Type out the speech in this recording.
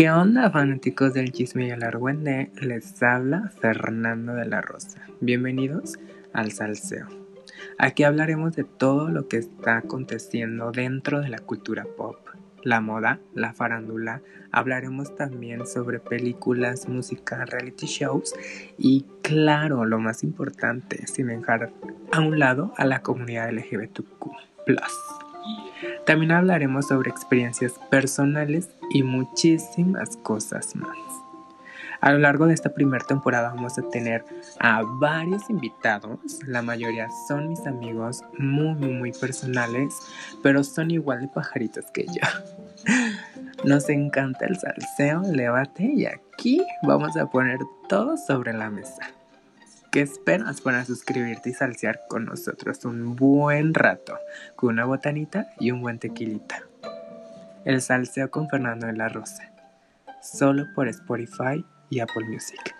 ¿Qué onda fanáticos del chisme y el argüende? Les habla Fernando de la Rosa. Bienvenidos al Salseo. Aquí hablaremos de todo lo que está aconteciendo dentro de la cultura pop, la moda, la farándula. Hablaremos también sobre películas, música, reality shows y claro, lo más importante, sin dejar a un lado a la comunidad LGBTQ+. También hablaremos sobre experiencias personales y muchísimas cosas más. A lo largo de esta primera temporada vamos a tener a varios invitados, la mayoría son mis amigos muy muy personales, pero son igual de pajaritos que yo. Nos encanta el salseo, el debate y aquí vamos a poner todo sobre la mesa. ¿Qué esperas para suscribirte y salsear con nosotros un buen rato, con una botanita y un buen tequilita? El salseo con Fernando de la Rosa, solo por Spotify y Apple Music.